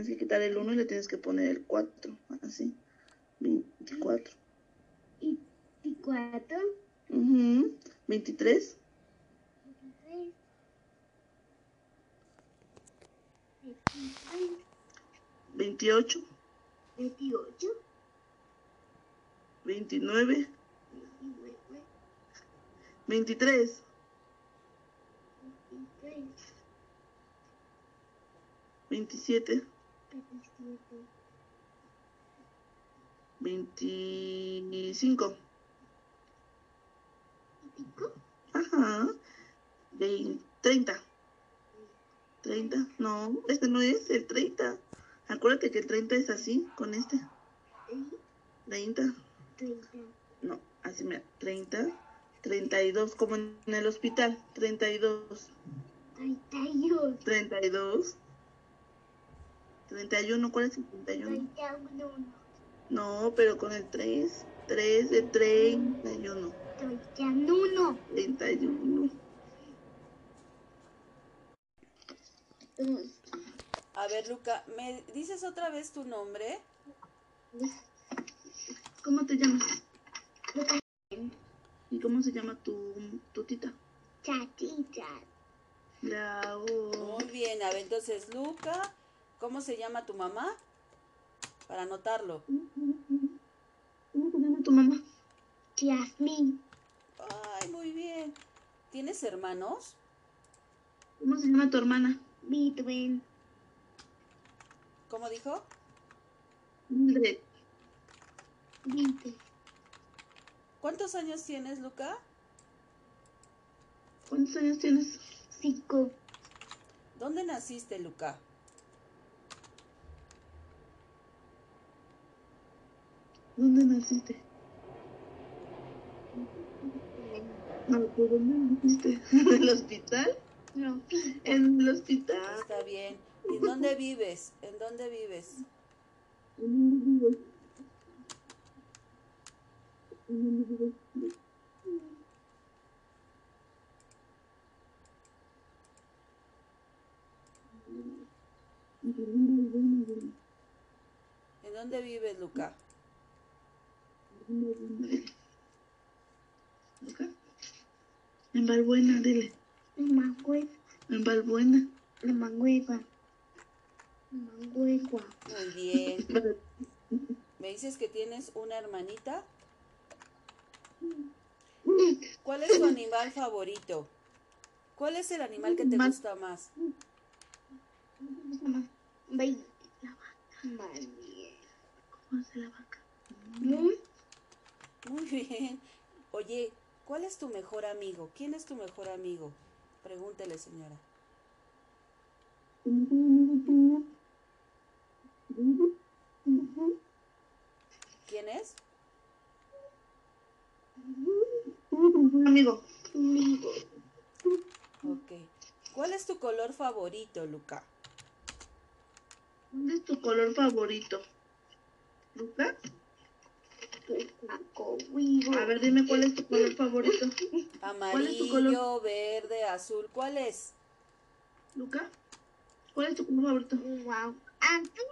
Tienes que quitar el 1 y le tienes que poner el 4. Así. 24. 24, Ujú. 23. 23, 23, 28. 28, 29. 29, 23. 23, 27. 27, 25. 25, Ajá. Vein- 30. 30. No, este no es el 30. Acuérdate que el 30 es así, con este. 30. 30, No, así me. 30. 32, como en el hospital. 32. 32, 32. 31, ¿cuál es el 31? 31, No, pero con el 3. 3 de 31. 31. 31. A ver, Luca, ¿me dices otra vez tu nombre? ¿Cómo te llamas? ¿Y cómo se llama tu, tu tita? Chatita, Bravo. Muy bien, a ver, entonces, Luca, ¿cómo se llama tu mamá? Para anotarlo. ¿Cómo se llama tu mamá? Yasmin, Ay, muy bien. ¿Tienes hermanos? ¿Cómo se llama tu hermana? Midwen, ¿Cómo dijo? Mildred. ¿Cuántos años tienes, Luca? ¿Cuántos años tienes? Cinco, ¿Dónde naciste, Luca? ¿Dónde naciste? No, ¿por dónde naciste? ¿En el hospital? no, En el hospital. Está bien. ¿Y dónde vives? ¿En dónde vives? ¿En dónde vives? ¿En vives? ¿En Luca? ¿Luca? En Balbuena, dile. En Balbuena. Mangueva, Manguegua, Muy bien. ¿Me dices que tienes una hermanita? ¿Cuál es tu animal favorito? ¿Cuál es el animal que te gusta más? La vaca, María, ¿Cómo hace la vaca? Muy, Muy bien. Oye, ¿cuál es tu mejor amigo? ¿Quién es tu mejor amigo? Pregúntele, señora. ¿Quién es? Amigo. amigo, Ok. ¿Cuál es tu color favorito, Luca? ¿Cuál es tu color favorito? ¿Luca? A ver, dime cuál es tu color favorito. Amarillo, color? verde, azul. ¿Cuál es? ¿Luca? ¿Cuál es tu color favorito? wow, azul,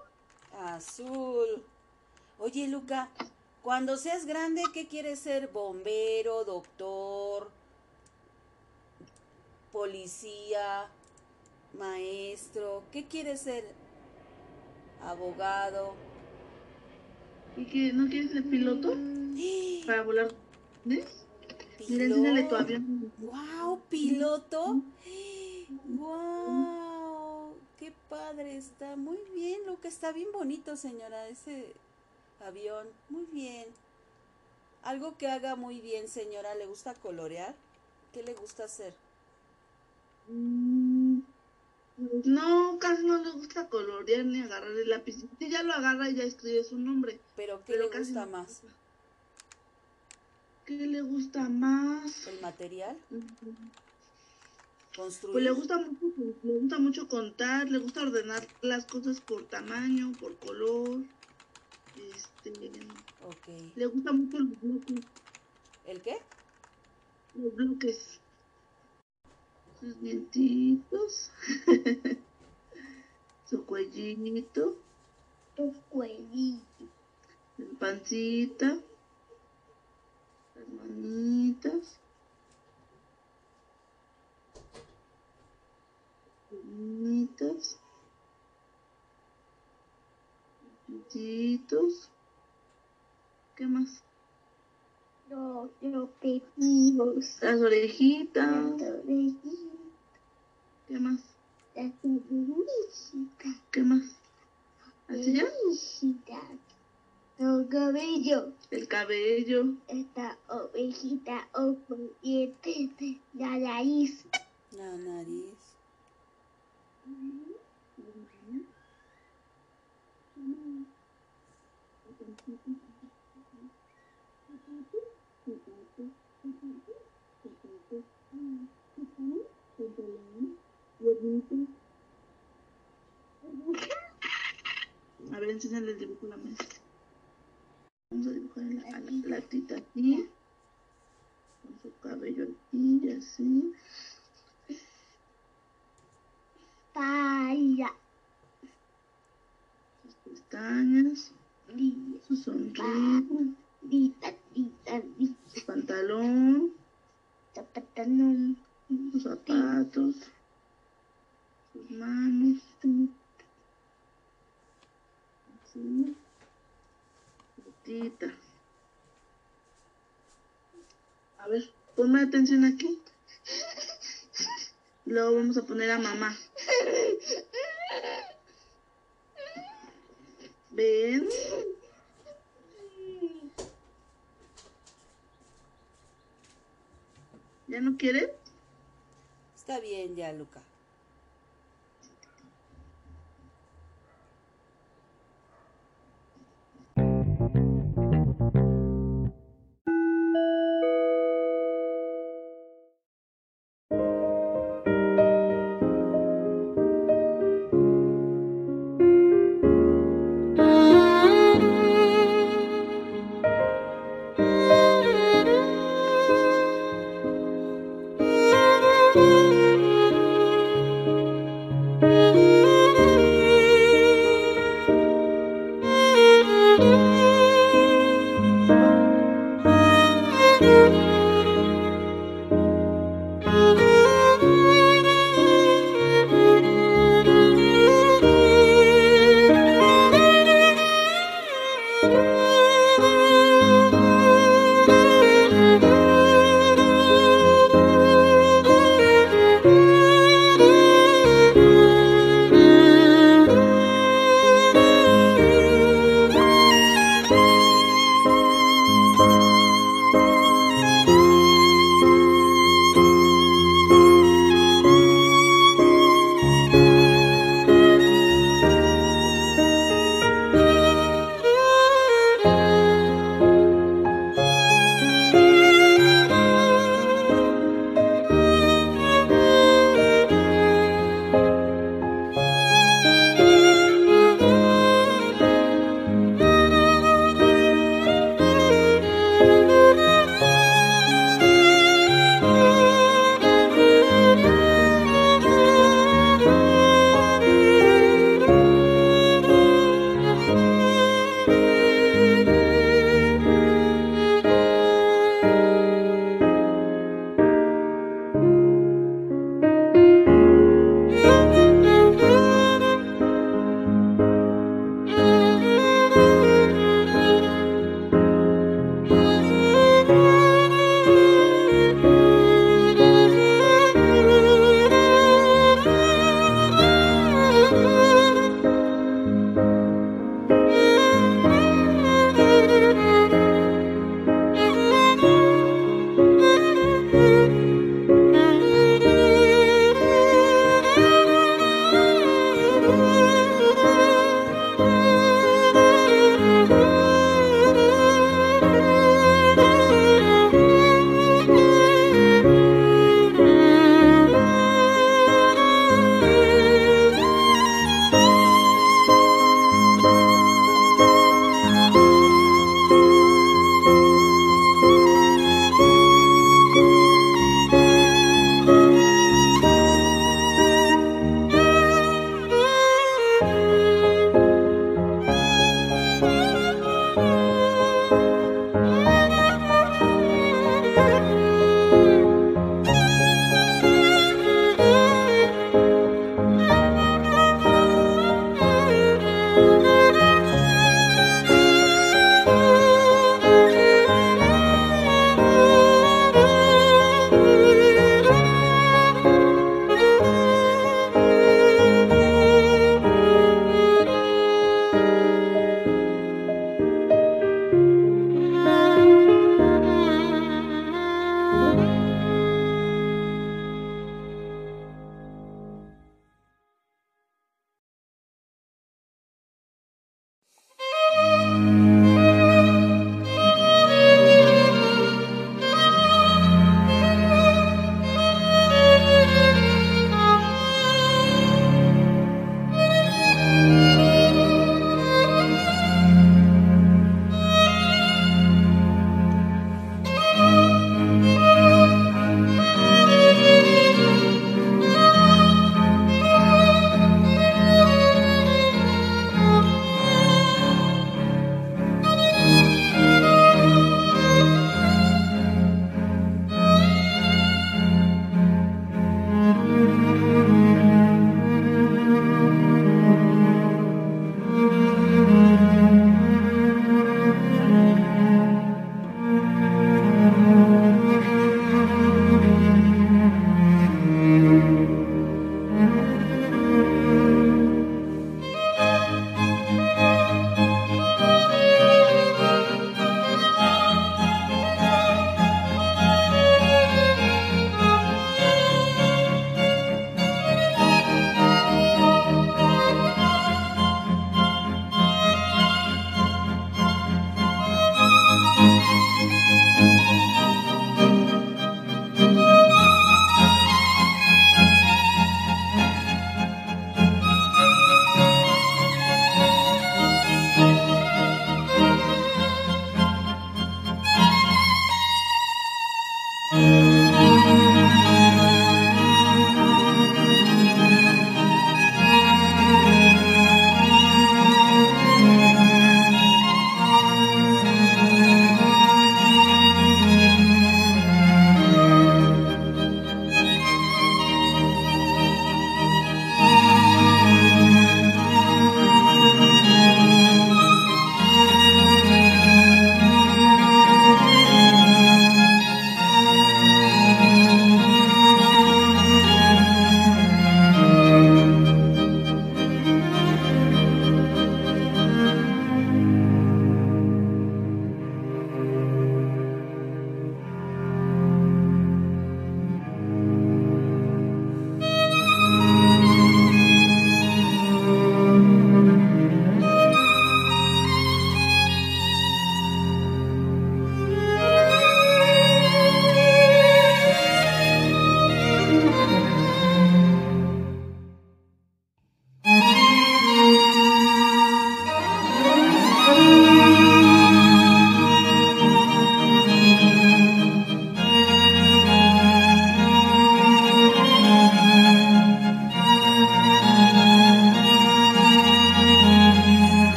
Azul. Oye, Luca, cuando seas grande, ¿qué quieres ser? ¿Bombero, doctor, policía, maestro? ¿Qué quieres ser? ¿Abogado? ¿Y que no quieres ser piloto? Para volar. ¿Ves? Mira, enséñale tu avión. ¡Wow! ¿Piloto? ¡Wow! ¡Qué padre está! Muy bien, Luca, está bien bonito, señora, ese avión. Muy bien. Algo que haga muy bien, señora, ¿le gusta colorear? ¿Qué le gusta hacer? Mm, No, casi no le gusta colorear ni agarrar el lápiz. Si ya lo agarra y ya escribe su nombre. ¿Pero qué Pero le casi gusta no. más? ¿Qué le gusta más? ¿El material? ¿Construir? Pues le gusta mucho, le gusta mucho contar, le gusta ordenar las cosas por tamaño, por color. Este, Ok. le gusta mucho los bloques, ¿El qué? los bloques. Sus dientitos. su cuellito, tu cuellito, su pancita, las manitas, las manitas, los piecitos. ¿Qué más? Los, los pepinos, Las orejitas. las orejitas, ¿Qué más? las orejitas, ¿Qué más? ¿Así ya? orejitas, los cabellos. El cabello. Esta ovejita o dientes de la nariz. La nariz. A ver, enséñale el dibujo a la maestra. Vamos a dibujar a la, platita aquí. Con su cabello aquí y así. Para Sus pestañas. Su sonrisa. lita, lita, Su pantalón. zapatanón, Sus zapatos. Botita. A ver, ponme atención aquí. Luego vamos a poner a mamá. Ven. ¿Ya no quiere? Está bien ya, Luca.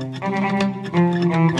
Música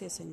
Gracias, señora.